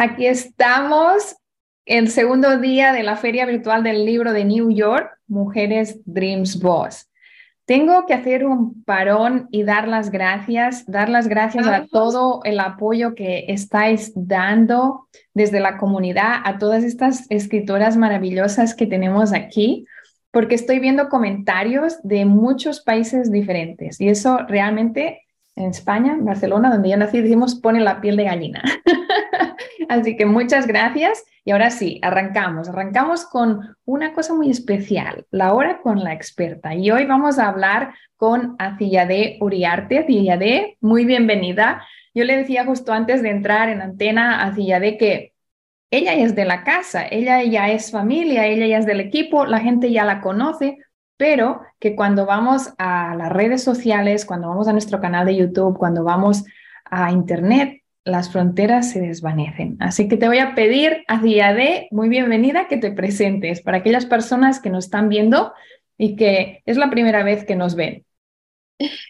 Aquí estamos, el segundo día de la Feria Virtual del Libro de New York, Mujeres Dreams Boss. Tengo que hacer un parón y dar las gracias, dar las gracias a todo el apoyo que estáis dando desde la comunidad a todas estas escritoras maravillosas que tenemos aquí, porque estoy viendo comentarios de muchos países diferentes y eso realmente en España, en Barcelona, donde yo nací, decimos pone la piel de gallina. Así que muchas gracias. Y ahora sí, arrancamos. Arrancamos con una cosa muy especial, la hora con la experta. Y hoy vamos a hablar con Acillade Uriarte. Acillade, muy bienvenida. Yo le decía justo antes de entrar en antena a Acillade que ella es de la casa, ella ya es familia, ella ya es del equipo, la gente ya la conoce, pero que cuando vamos a las redes sociales, cuando vamos a nuestro canal de YouTube, cuando vamos a Internet, las fronteras se desvanecen. Así que te voy a pedir, día de muy bienvenida, que te presentes para aquellas personas que nos están viendo y que es la primera vez que nos ven.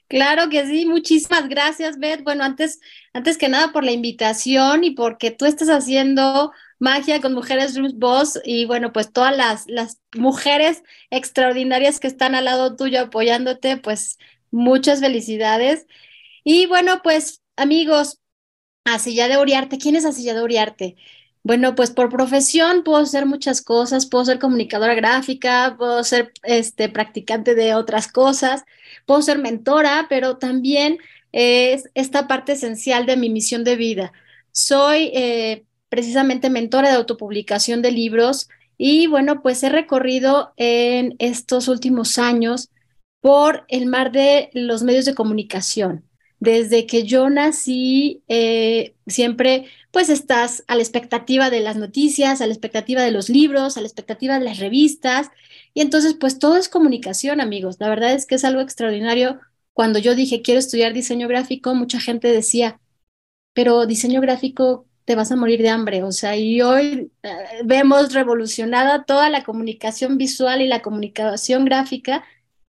Claro que sí, muchísimas gracias, Beth. Bueno, antes, antes que nada por la invitación y porque tú estás haciendo magia con Mujeres Dreams Boss y bueno, pues todas las, las mujeres extraordinarias que están al lado tuyo apoyándote, pues muchas felicidades. Y bueno, pues amigos, Asilla de Uriarte, ¿quién es Asilla de Uriarte? Bueno, pues por profesión puedo hacer muchas cosas, puedo ser comunicadora gráfica, puedo ser este, practicante de otras cosas, puedo ser mentora, pero también es esta parte esencial de mi misión de vida. Soy eh, precisamente mentora de autopublicación de libros y bueno, pues he recorrido en estos últimos años por el mar de los medios de comunicación. Desde que yo nací, eh, siempre pues estás a la expectativa de las noticias, a la expectativa de los libros, a la expectativa de las revistas. Y entonces pues todo es comunicación, amigos. La verdad es que es algo extraordinario. Cuando yo dije quiero estudiar diseño gráfico, mucha gente decía, pero diseño gráfico, te vas a morir de hambre. O sea, y hoy eh, vemos revolucionada toda la comunicación visual y la comunicación gráfica,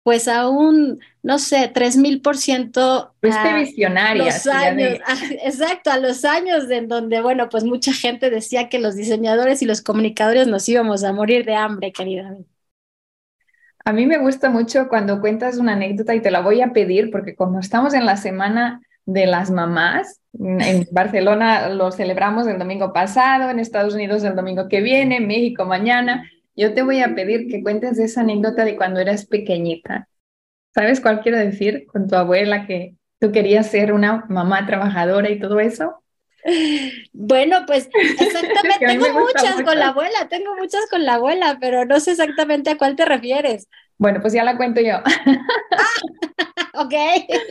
pues a un, no sé, 3000 por ciento. visionaria. Los años, exacto, a los años en donde, bueno, pues mucha gente decía que los diseñadores y los comunicadores nos íbamos a morir de hambre, querida. A mí me gusta mucho cuando cuentas una anécdota y te la voy a pedir porque como estamos en la semana de las mamás. En Barcelona lo celebramos el domingo pasado, en Estados Unidos el domingo que viene, en México mañana. Yo te voy a pedir que cuentes esa anécdota de cuando eras pequeñita. ¿Sabes cuál quiero decir? Con tu abuela que tú querías ser una mamá trabajadora y todo eso. Bueno, pues exactamente, tengo muchas con la abuela, tengo muchas con la abuela, pero no sé exactamente a cuál te refieres. Bueno, pues ya la cuento yo. ok,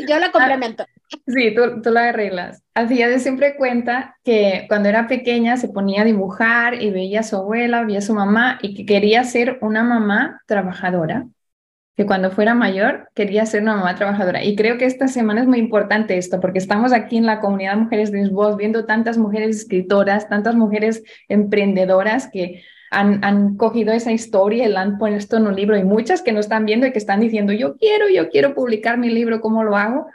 yo la complemento. Sí, tú, tú la arreglas. Hacía de siempre cuenta que cuando era pequeña se ponía a dibujar y veía a su abuela, veía a su mamá y que quería ser una mamá trabajadora. Que cuando fuera mayor quería ser una mamá trabajadora. Y creo que esta semana es muy importante esto, porque estamos aquí en la comunidad Mujeres de Voz viendo tantas mujeres escritoras, tantas mujeres emprendedoras que han, han, cogido esa historia y la han puesto en un libro y muchas que nos están viendo y que están diciendo, yo quiero, yo quiero publicar mi libro, ¿cómo lo hago?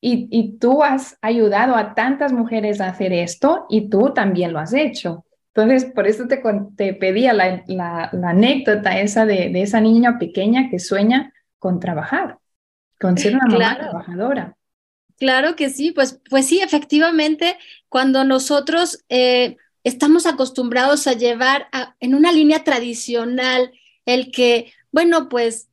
Y, y tú has ayudado a tantas mujeres a hacer esto y tú también lo has hecho. Entonces, por eso te, te pedía la, la, anécdota esa de, de, esa niña pequeña que sueña con trabajar, con ser una mamá trabajadora. Claro que sí, pues, pues sí, efectivamente, cuando nosotros eh, estamos acostumbrados a llevar en una línea tradicional el que, bueno, pues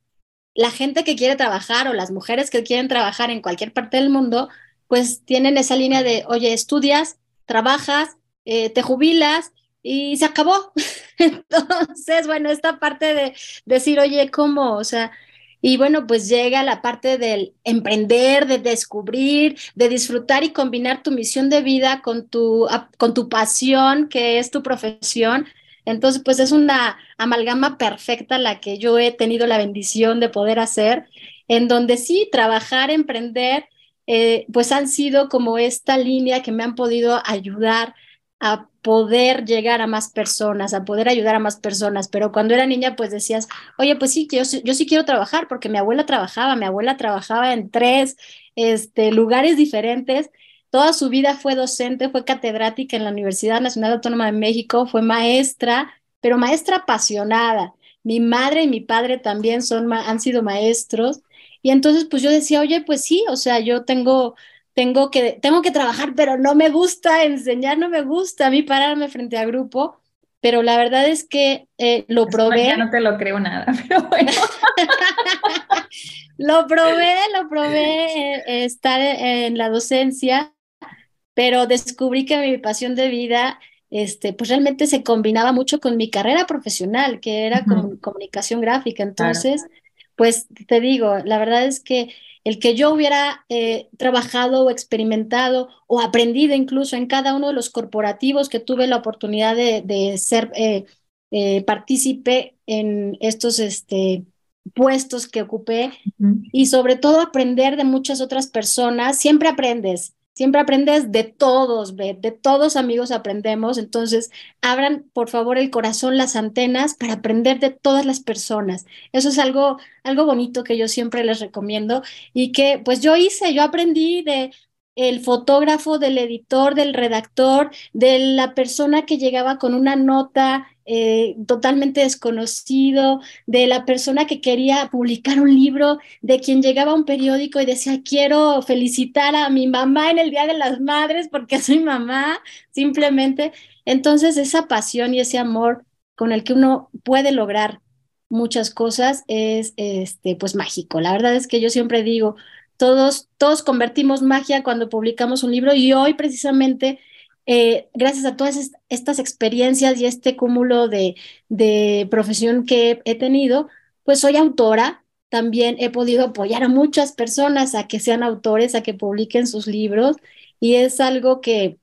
la gente que quiere trabajar o las mujeres que quieren trabajar en cualquier parte del mundo, pues tienen esa línea de, oye, estudias, trabajas, eh, te jubilas y se acabó. Entonces, bueno, esta parte de decir, oye, ¿cómo? O sea, y bueno, pues llega la parte del emprender, de descubrir, de disfrutar y combinar tu misión de vida con tu, con tu pasión, que es tu profesión. Entonces, pues es una amalgama perfecta la que yo he tenido la bendición de poder hacer, en donde sí, trabajar, emprender, eh, pues han sido como esta línea que me han podido ayudar a poder llegar a más personas, a poder ayudar a más personas. Pero cuando era niña, pues decías, oye, pues sí, yo, sí quiero trabajar, porque mi abuela trabajaba, mi abuela trabajaba en tres este, lugares diferentes. Toda su vida fue docente, fue catedrática en la Universidad Nacional Autónoma de México, fue maestra, pero maestra apasionada. Mi madre y mi padre también son, han sido maestros. Y entonces, pues yo decía, oye, pues sí, o sea, yo tengo, tengo que, tengo que trabajar, pero no me gusta enseñar, no me gusta a mí pararme frente a grupo pero la verdad es que eh, lo probé. Ya no te lo creo nada, pero bueno. lo probé, lo probé eh, estar en la docencia, pero descubrí que mi pasión de vida, este, pues realmente se combinaba mucho con mi carrera profesional, que era comunicación gráfica. Entonces, pues te digo, la verdad es que el que yo hubiera eh, trabajado o experimentado o aprendido incluso en cada uno de los corporativos que tuve la oportunidad de, ser eh, eh, partícipe en estos este, puestos que ocupé y sobre todo aprender de muchas otras personas, siempre aprendes. Siempre aprendes de todos, de todos amigos aprendemos. Entonces, abran por favor el corazón, las antenas para aprender de todas las personas. Eso es algo, algo bonito que yo siempre les recomiendo y que pues yo hice, yo aprendí de el fotógrafo, del editor, del redactor, de la persona que llegaba con una nota eh, totalmente desconocido, de la persona que quería publicar un libro, de quien llegaba a un periódico y decía, quiero felicitar a mi mamá en el Día de las Madres porque soy mamá, simplemente. Entonces, esa pasión y ese amor con el que uno puede lograr muchas cosas es este pues mágico. La verdad es que yo siempre digo, todos, todos convertimos magia cuando publicamos un libro y hoy precisamente, eh, gracias a todas estas experiencias y este cúmulo de, de profesión que he tenido, pues soy autora. También he podido apoyar a muchas personas a que sean autores, a que publiquen sus libros y es algo que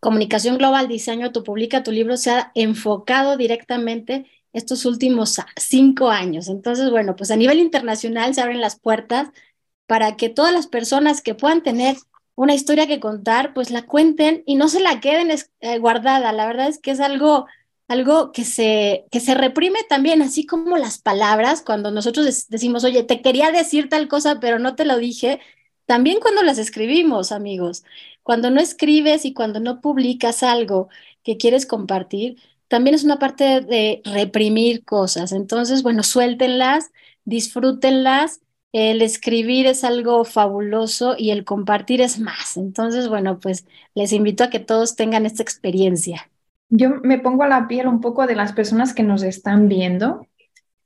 Comunicación Global Diseño, tu publica tu libro, se ha enfocado directamente estos últimos cinco años. Entonces, bueno, pues a nivel internacional se abren las puertas para que todas las personas que puedan tener una historia que contar, pues la cuenten y no se la queden eh, guardada. La verdad es que es algo, algo que, se, que se reprime también, así como las palabras, cuando nosotros decimos, oye, te quería decir tal cosa, pero no te lo dije, también cuando las escribimos, amigos. Cuando no escribes y cuando no publicas algo que quieres compartir, también es una parte de reprimir cosas. Entonces, bueno, suéltenlas, disfrútenlas el escribir es algo fabuloso y el compartir es más. Entonces, bueno, pues les invito a que todos tengan esta experiencia. Yo me pongo a la piel un poco de las personas que nos están viendo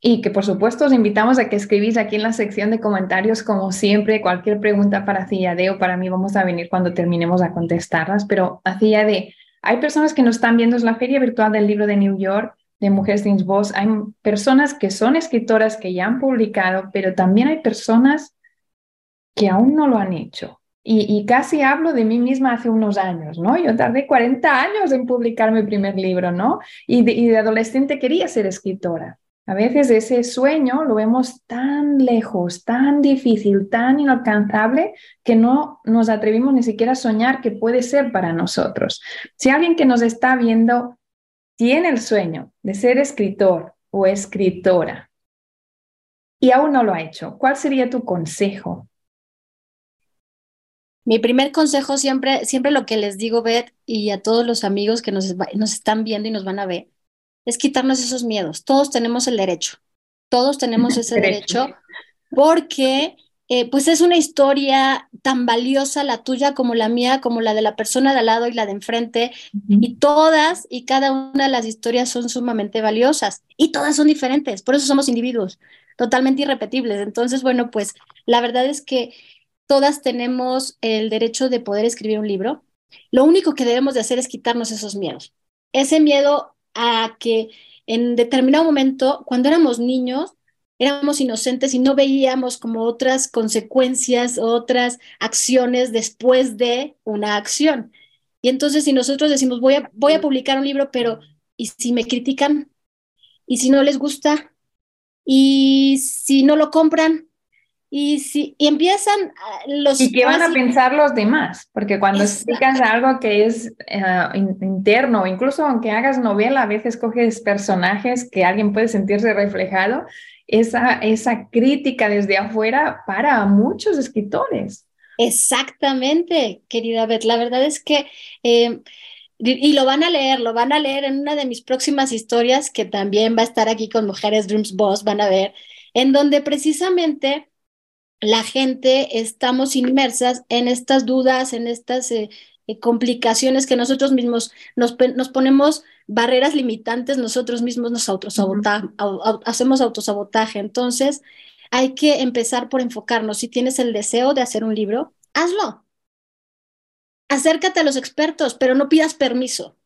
y que por supuesto os invitamos a que escribís aquí en la sección de comentarios, como siempre, cualquier pregunta para Cillade o para mí vamos a venir cuando terminemos a contestarlas, pero a de hay personas que nos están viendo, es la feria virtual del libro de New York de Mujeres sin Voz, hay personas que son escritoras que ya han publicado, pero también hay personas que aún no lo han hecho. Y, casi hablo de mí misma hace unos años, ¿no? Yo tardé 40 años en publicar mi primer libro, ¿no? Y de, adolescente quería ser escritora. A veces ese sueño lo vemos tan lejos, tan difícil, tan inalcanzable, que no nos atrevimos ni siquiera a soñar que puede ser para nosotros. Si alguien que nos está viendo tiene el sueño de ser escritor o escritora y aún no lo ha hecho, ¿cuál sería tu consejo? Mi primer consejo siempre, siempre lo que les digo, Beth, y a todos los amigos que nos, nos están viendo y nos van a ver, es quitarnos esos miedos. Todos tenemos el derecho, todos tenemos ese derecho, porque eh, pues es una historia tan valiosa la tuya como la mía, como la de la persona de al lado y la de enfrente, y todas y cada una de las historias son sumamente valiosas y todas son diferentes, por eso somos individuos totalmente irrepetibles. Entonces, bueno, pues la verdad es que todas tenemos el derecho de poder escribir un libro. Lo único que debemos de hacer es quitarnos esos miedos. Ese miedo a que en determinado momento, cuando éramos niños, éramos inocentes y no veíamos como otras consecuencias, otras acciones después de una acción. Y entonces si nosotros decimos, voy a, voy a publicar un libro, pero ¿y si me critican? ¿Y si no les gusta? ¿Y si no lo compran? Y, si, y empiezan ah, los... ¿Y qué van a pensar los demás? Porque cuando explicas algo que es uh, interno, incluso aunque hagas novela, a veces coges personajes que alguien puede sentirse reflejado esa, esa crítica desde afuera para muchos escritores. Exactamente, querida Beth. La verdad es que, eh, y lo van a leer, lo van a leer en una de mis próximas historias que también va a estar aquí con Mujeres Dreams Boss, van a ver, en donde precisamente la gente estamos inmersas en estas dudas, en estas eh, eh, complicaciones que nosotros mismos nos, nos, ponemos barreras limitantes, nosotros mismos nos autosabotaje, hacemos autosabotaje. Entonces, hay que empezar por enfocarnos. Si tienes el deseo de hacer un libro, hazlo. Acércate a los expertos, pero no pidas permiso.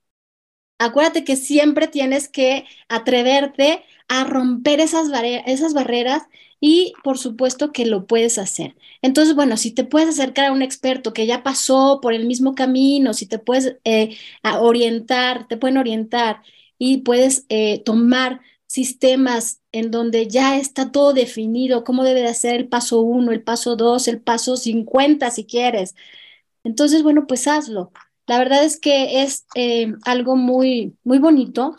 Acuérdate que siempre tienes que atreverte a romper esas, esas barreras y por supuesto que lo puedes hacer. Entonces, bueno, si te puedes acercar a un experto que ya pasó por el mismo camino, si te puedes eh, orientar, te pueden orientar y puedes eh, tomar sistemas en donde ya está todo definido, cómo debe de ser el paso uno, el paso dos, el paso 50 si quieres. Entonces, bueno, pues hazlo. La verdad es que es eh, algo muy, muy bonito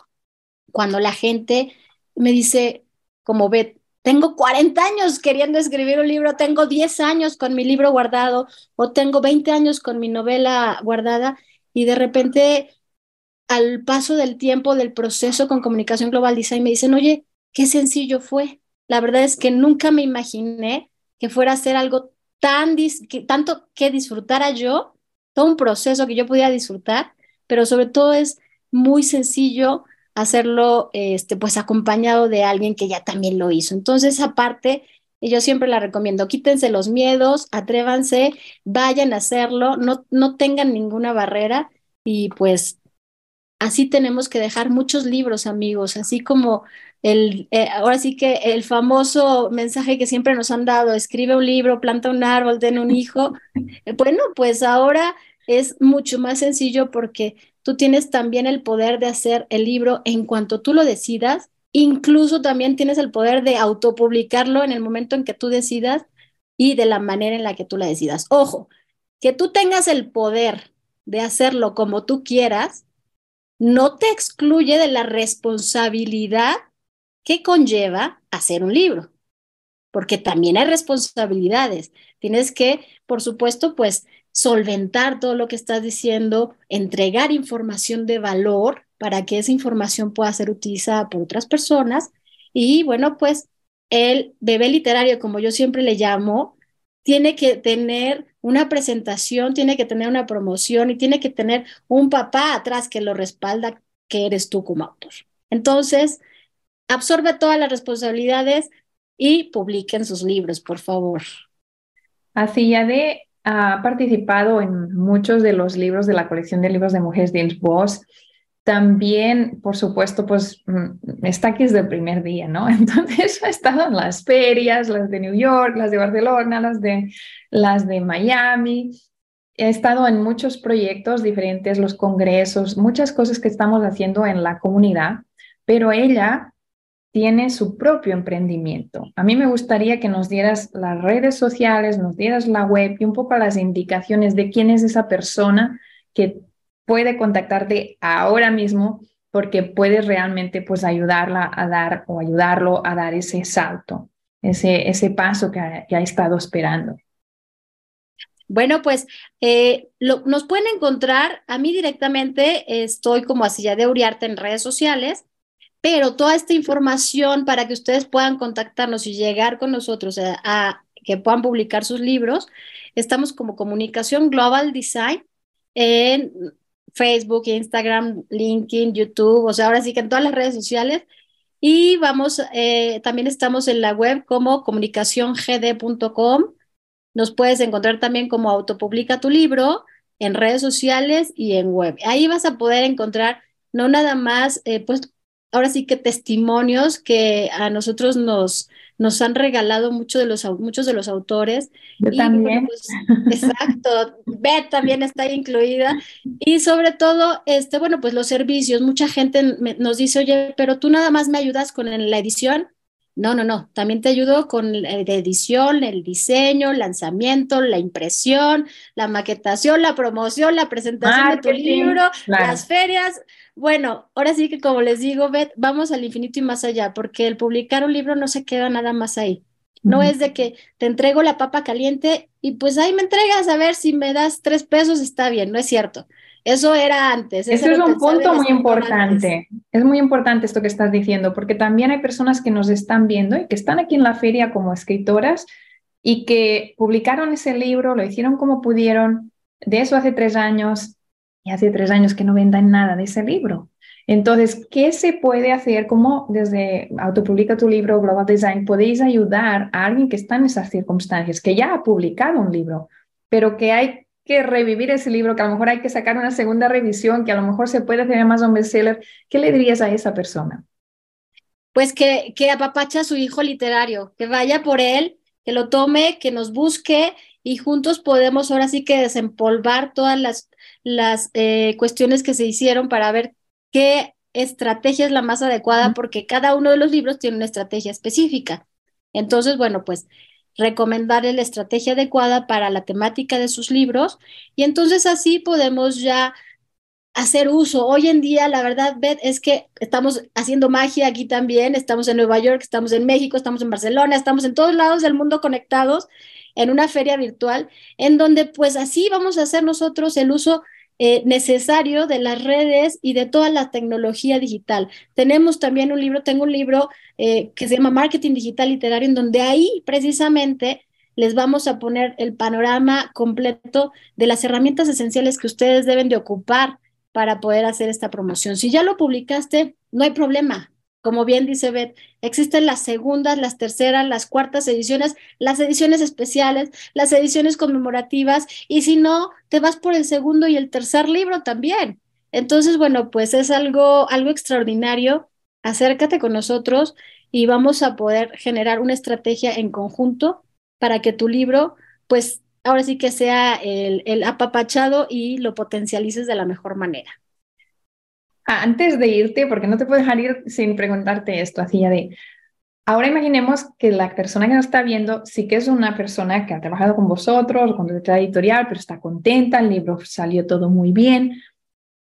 cuando la gente me dice, como ve, tengo 40 años queriendo escribir un libro, tengo 10 años con mi libro guardado o tengo 20 años con mi novela guardada y de repente al paso del tiempo del proceso con comunicación global design me dicen, oye, qué sencillo fue. La verdad es que nunca me imaginé que fuera a ser algo tan, que, tanto que disfrutara yo, todo un proceso que yo podía disfrutar, pero sobre todo es muy sencillo, hacerlo este, pues acompañado de alguien que ya también lo hizo. Entonces, aparte, yo siempre la recomiendo, quítense los miedos, atrévanse, vayan a hacerlo, no, no tengan ninguna barrera y pues así tenemos que dejar muchos libros, amigos, así como el, eh, ahora sí que el famoso mensaje que siempre nos han dado, escribe un libro, planta un árbol, ten un hijo. Bueno, pues ahora es mucho más sencillo porque tú tienes también el poder de hacer el libro en cuanto tú lo decidas, incluso también tienes el poder de autopublicarlo en el momento en que tú decidas y de la manera en la que tú la decidas. Ojo, que tú tengas el poder de hacerlo como tú quieras, no te excluye de la responsabilidad que conlleva hacer un libro, porque también hay responsabilidades. Tienes que, por supuesto, pues solventar todo lo que estás diciendo, entregar información de valor para que esa información pueda ser utilizada por otras personas. Y bueno, pues el bebé literario, como yo siempre le llamo, tiene que tener una presentación, tiene que tener una promoción y tiene que tener un papá atrás que lo respalda, que eres tú como autor. Entonces, absorbe todas las responsabilidades y publiquen sus libros, por favor. Así ya de ha participado en muchos de los libros de la colección de libros de mujeres James Boss. También, por supuesto, pues mm, está aquí desde el primer día, ¿no? Entonces ha estado en las ferias, las de New York, las de Barcelona, las de, las de Miami. He estado en muchos proyectos diferentes, los congresos, muchas cosas que estamos haciendo en la comunidad, pero ella tiene su propio emprendimiento. A mí me gustaría que nos dieras las redes sociales, nos dieras la web y un poco las indicaciones de quién es esa persona que puede contactarte ahora mismo porque puedes realmente pues ayudarla a dar o ayudarlo a dar ese salto, ese, ese paso que ha, estado esperando. Bueno, pues eh, nos pueden encontrar a mí directamente, estoy como Asilla de Uriarte en redes sociales pero toda esta información para que ustedes puedan contactarnos y llegar con nosotros a, que puedan publicar sus libros, estamos como Comunicación Global Design en Facebook, Instagram, LinkedIn, YouTube, o sea, ahora sí que en todas las redes sociales. Y vamos, eh, también estamos en la web como comunicaciongd.com. Nos puedes encontrar también como Autopublica tu libro en redes sociales y en web. Ahí vas a poder encontrar no nada más, eh, pues ahora sí que testimonios que a nosotros nos, nos han regalado mucho de los, muchos de los autores. Yo también. Pues, exacto, Beth también está incluida. Y sobre todo, este, bueno, pues los servicios. Mucha gente nos dice, oye, pero tú nada más me ayudas con la edición. No, no, no. También te ayudo con la edición, el diseño, el lanzamiento, la impresión, la maquetación, la promoción, la presentación de tu libro, las ferias. Bueno, ahora sí que como les digo, Beth, vamos al infinito y más allá, porque el publicar un libro no se queda nada más ahí. No es de que te entrego la papa caliente y pues ahí me entregas a ver si me das tres pesos, está bien, no es cierto. Eso era antes. Eso es un punto muy importante. Es muy importante esto que estás diciendo, porque también hay personas que nos están viendo y que están aquí en la feria como escritoras y que publicaron ese libro, lo hicieron como pudieron, de eso hace tres años, y hace tres años que no vendan nada de ese libro. Entonces, ¿qué se puede hacer? ¿Cómo desde Autopublica tu libro, Global Design, podéis ayudar a alguien que está en esas circunstancias, que ya ha publicado un libro, pero que hay que revivir ese libro, que a lo mejor hay que sacar una segunda revisión, que a lo mejor se puede hacer más un bestseller? ¿Qué le dirías a esa persona? Pues que, que apapacha a su hijo literario, que vaya por él, que lo tome, que nos busque y juntos podemos ahora sí que desempolvar todas las, las eh, cuestiones que se hicieron para ver qué estrategia es la más adecuada, porque cada uno de los libros tiene una estrategia específica. Entonces, bueno, pues recomendarle la estrategia adecuada para la temática de sus libros y entonces así podemos ya hacer uso. Hoy en día, la verdad, Beth, es que estamos haciendo magia aquí también, estamos en Nueva York, estamos en México, estamos en Barcelona, estamos en todos lados del mundo conectados en una feria virtual, en donde pues así vamos a hacer nosotros el uso eh, necesario de las redes y de toda la tecnología digital. Tenemos también un libro, tengo un libro eh, que se llama Marketing Digital Literario, en donde ahí precisamente les vamos a poner el panorama completo de las herramientas esenciales que ustedes deben de ocupar para poder hacer esta promoción. Si ya lo publicaste, no hay problema. Como bien dice Beth, existen las segundas, las terceras, las cuartas ediciones, las ediciones especiales, las ediciones conmemorativas, y si no, te vas por el segundo y el tercer libro también. Entonces, bueno, pues es algo, algo extraordinario. Acércate con nosotros y vamos a poder generar una estrategia en conjunto para que tu libro, pues ahora sí que sea el, el apapachado y lo potencialices de la mejor manera. Antes de irte, porque no te puedo dejar ir sin preguntarte esto, hacía de, ahora imaginemos que la persona que nos está viendo sí que es una persona que ha trabajado con vosotros, con letra editorial, pero está contenta, el libro salió todo muy bien.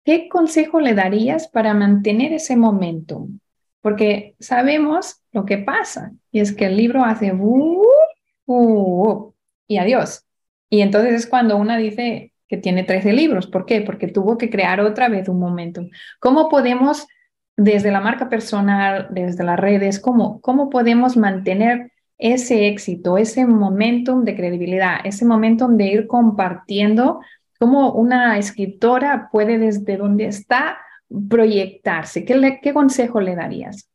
¿Qué consejo le darías para mantener ese momentum? Porque sabemos lo que pasa, y es que el libro hace uh, uh, uh, y adiós. Y entonces es cuando una dice, que tiene 13 libros. ¿Por qué? Porque tuvo que crear otra vez un momento. ¿Cómo podemos, desde la marca personal, desde las redes, cómo, cómo podemos mantener ese éxito, ese momentum de credibilidad, ese momentum de ir compartiendo cómo una escritora puede desde donde está proyectarse? ¿Qué, ¿Qué consejo le darías?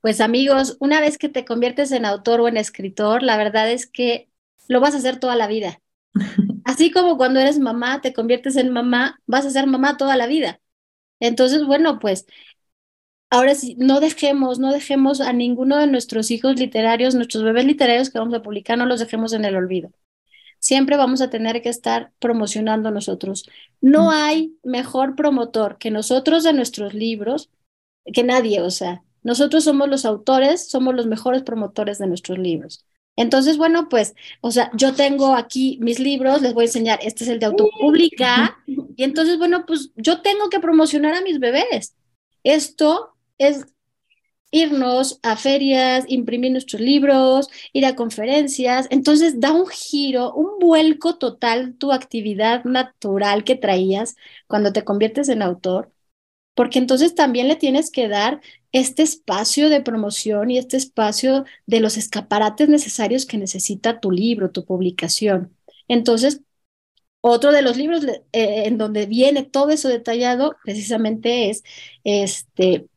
Pues amigos, una vez que te conviertes en autor o en escritor, la verdad es que lo vas a hacer toda la vida. Así como cuando eres mamá, te conviertes en mamá, vas a ser mamá toda la vida. Entonces, bueno, pues ahora sí, no dejemos, no dejemos a ninguno de nuestros hijos literarios, nuestros bebés literarios que vamos a publicar, no los dejemos en el olvido. Siempre vamos a tener que estar promocionando nosotros. No mm. hay mejor promotor que nosotros de nuestros libros, que nadie, o sea, nosotros somos los autores, somos los mejores promotores de nuestros libros. Entonces, bueno, pues, o sea, yo tengo aquí mis libros, les voy a enseñar, este es el de autopública, y entonces, bueno, pues yo tengo que promocionar a mis bebés. Esto es irnos a ferias, imprimir nuestros libros, ir a conferencias. Entonces da un giro, un vuelco total tu actividad natural que traías cuando te conviertes en autor, porque entonces también le tienes que dar este espacio de promoción y este espacio de los escaparates necesarios que necesita tu libro, tu publicación. Entonces, otro de los libros eh, en donde viene todo eso detallado precisamente es este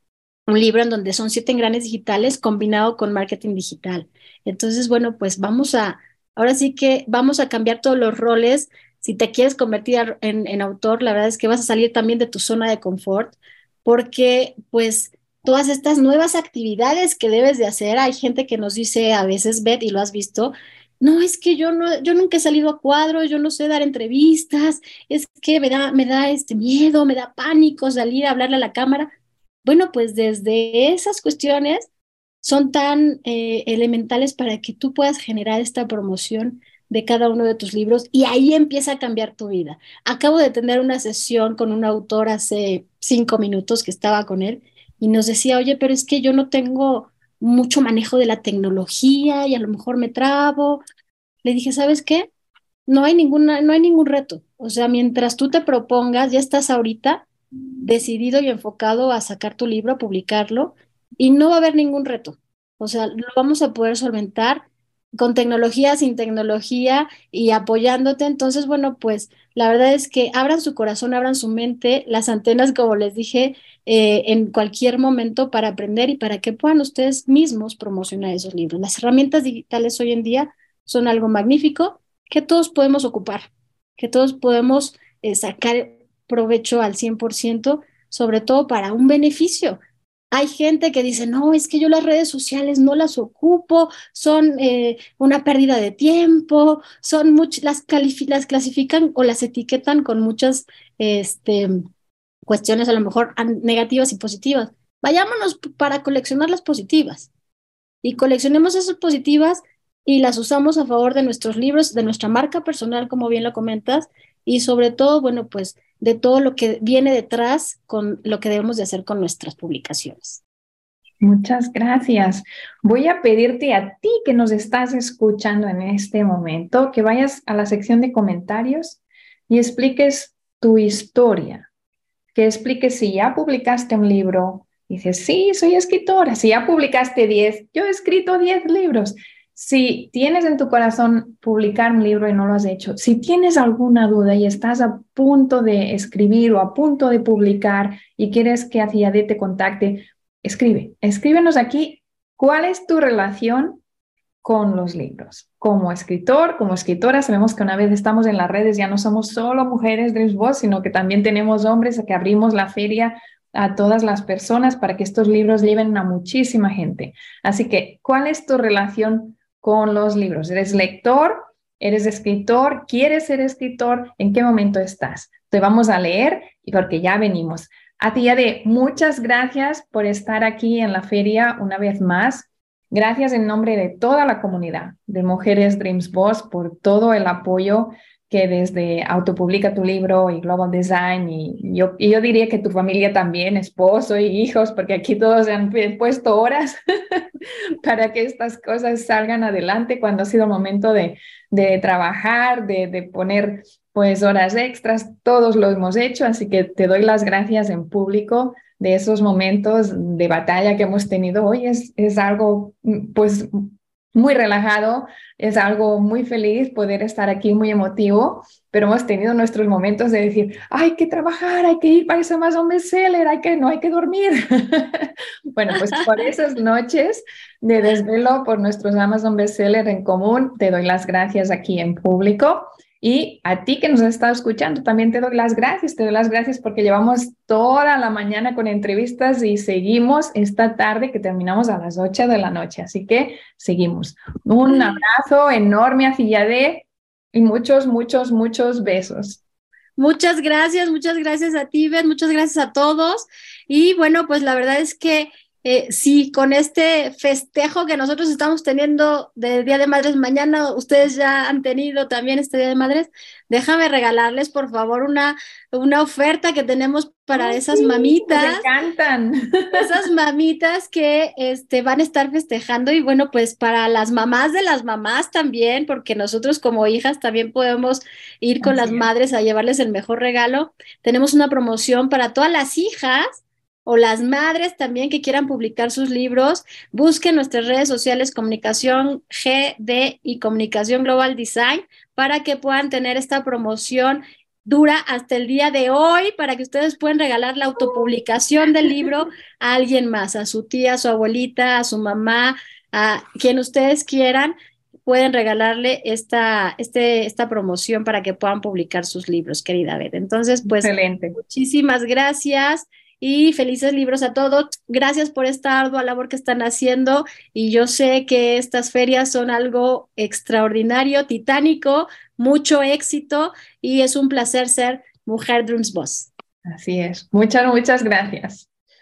un libro en donde son siete engranes digitales combinado con marketing digital. Entonces, bueno, pues vamos a, ahora sí que vamos a cambiar todos los roles. Si te quieres convertir en, en autor, la verdad es que vas a salir también de tu zona de confort, porque pues todas estas nuevas actividades que debes de hacer. Hay gente que nos dice a veces, Beth, y lo has visto, no, es que yo no, yo nunca he salido a cuadros, yo no sé dar entrevistas, es que me da, me da este miedo, me da pánico salir a hablarle a la cámara. Bueno, pues desde esas cuestiones son tan eh, elementales para que tú puedas generar esta promoción de cada uno de tus libros y ahí empieza a cambiar tu vida. Acabo de tener una sesión con un autor hace cinco minutos que estaba con él y nos decía, oye, pero es que yo no tengo mucho manejo de la tecnología y a lo mejor me trabo. Le dije, ¿sabes qué? No hay, ninguna, no hay ningún reto. O sea, mientras tú te propongas, ya estás ahorita decidido y enfocado a sacar tu libro, a publicarlo, y no va a haber ningún reto. O sea, lo vamos a poder solventar con tecnología, sin tecnología y apoyándote. Entonces, bueno, pues la verdad es que abran su corazón, abran su mente, las antenas, como les dije, eh, en cualquier momento para aprender y para que puedan ustedes mismos promocionar esos libros. Las herramientas digitales hoy en día son algo magnífico que todos podemos ocupar, que todos podemos eh, sacar provecho al 100%, sobre todo para un beneficio. Hay gente que dice, no, es que yo las redes sociales no las ocupo, son eh, una pérdida de tiempo, son las, las clasifican o las etiquetan con muchas este, cuestiones a lo mejor negativas y positivas. Vayámonos para coleccionar las positivas y coleccionemos esas positivas y las usamos a favor de nuestros libros, de nuestra marca personal, como bien lo comentas, y sobre todo, bueno, pues de todo lo que viene detrás con lo que debemos de hacer con nuestras publicaciones. Muchas gracias. Voy a pedirte a ti que nos estás escuchando en este momento que vayas a la sección de comentarios y expliques tu historia, que expliques si ya publicaste un libro, dices, sí, soy escritora, si ya publicaste 10, yo he escrito 10 libros, si tienes en tu corazón publicar un libro y no lo has hecho, si tienes alguna duda y estás a punto de escribir o a punto de publicar y quieres que Aciade te contacte, escribe, escríbenos aquí cuál es tu relación con los libros. Como escritor, como escritora, sabemos que una vez estamos en las redes ya no somos solo mujeres de voz, sino que también tenemos hombres que abrimos la feria a todas las personas para que estos libros lleven a muchísima gente. Así que, ¿cuál es tu relación con los libros. ¿Eres lector? ¿Eres escritor? ¿Quieres ser escritor? ¿En qué momento estás? Te vamos a leer y porque ya venimos. A ti, de muchas gracias por estar aquí en la feria una vez más. Gracias en nombre de toda la comunidad de Mujeres Dreams Boss por todo el apoyo que desde Autopublica tu libro y Global Design y yo, diría que tu familia también, esposo y hijos, porque aquí todos han puesto horas para que estas cosas salgan adelante cuando ha sido momento de, de trabajar, de, de poner pues horas extras, todos lo hemos hecho, así que te doy las gracias en público de esos momentos de batalla que hemos tenido hoy. Es, es algo pues muy relajado, es algo muy feliz poder estar aquí, muy emotivo, pero hemos tenido nuestros momentos de decir, hay que trabajar, hay que ir para ese Amazon bestseller, hay que, no hay que dormir. bueno, pues por esas noches de desvelo por nuestros Amazon bestseller en común, te doy las gracias aquí en público. Y a ti que nos has estado escuchando, también te doy las gracias, te doy las gracias porque llevamos toda la mañana con entrevistas y seguimos esta tarde que terminamos a las 8 de la noche. Así que seguimos. Un abrazo enorme a Fillade y muchos, muchos, muchos besos. Muchas gracias, muchas gracias a ti, Ben, muchas gracias a todos. Y bueno, pues la verdad es que eh, sí, con este festejo que nosotros estamos teniendo del Día de Madres mañana, ustedes ya han tenido también este Día de Madres, déjame regalarles por favor una, una oferta que tenemos para esas mamitas. Me encantan. Esas mamitas que este, van a estar festejando y bueno, pues para las mamás de las mamás también, porque nosotros como hijas también podemos ir con las madres a llevarles el mejor regalo. Tenemos una promoción para todas las hijas o las madres también que quieran publicar sus libros, busquen nuestras redes sociales Comunicación GD y Comunicación Global Design para que puedan tener esta promoción dura hasta el día de hoy para que ustedes puedan regalar la autopublicación del libro a alguien más, a su tía, a su abuelita, a su mamá, a quien ustedes quieran pueden regalarle esta, este, esta promoción para que puedan publicar sus libros, querida Beth. Entonces, pues, Excelente. muchísimas gracias y felices libros a todos. Gracias por esta ardua labor que están haciendo y yo sé que estas ferias son algo extraordinario, titánico, mucho éxito y es un placer ser Mujer Drums Boss. Así es. Muchas, muchas gracias.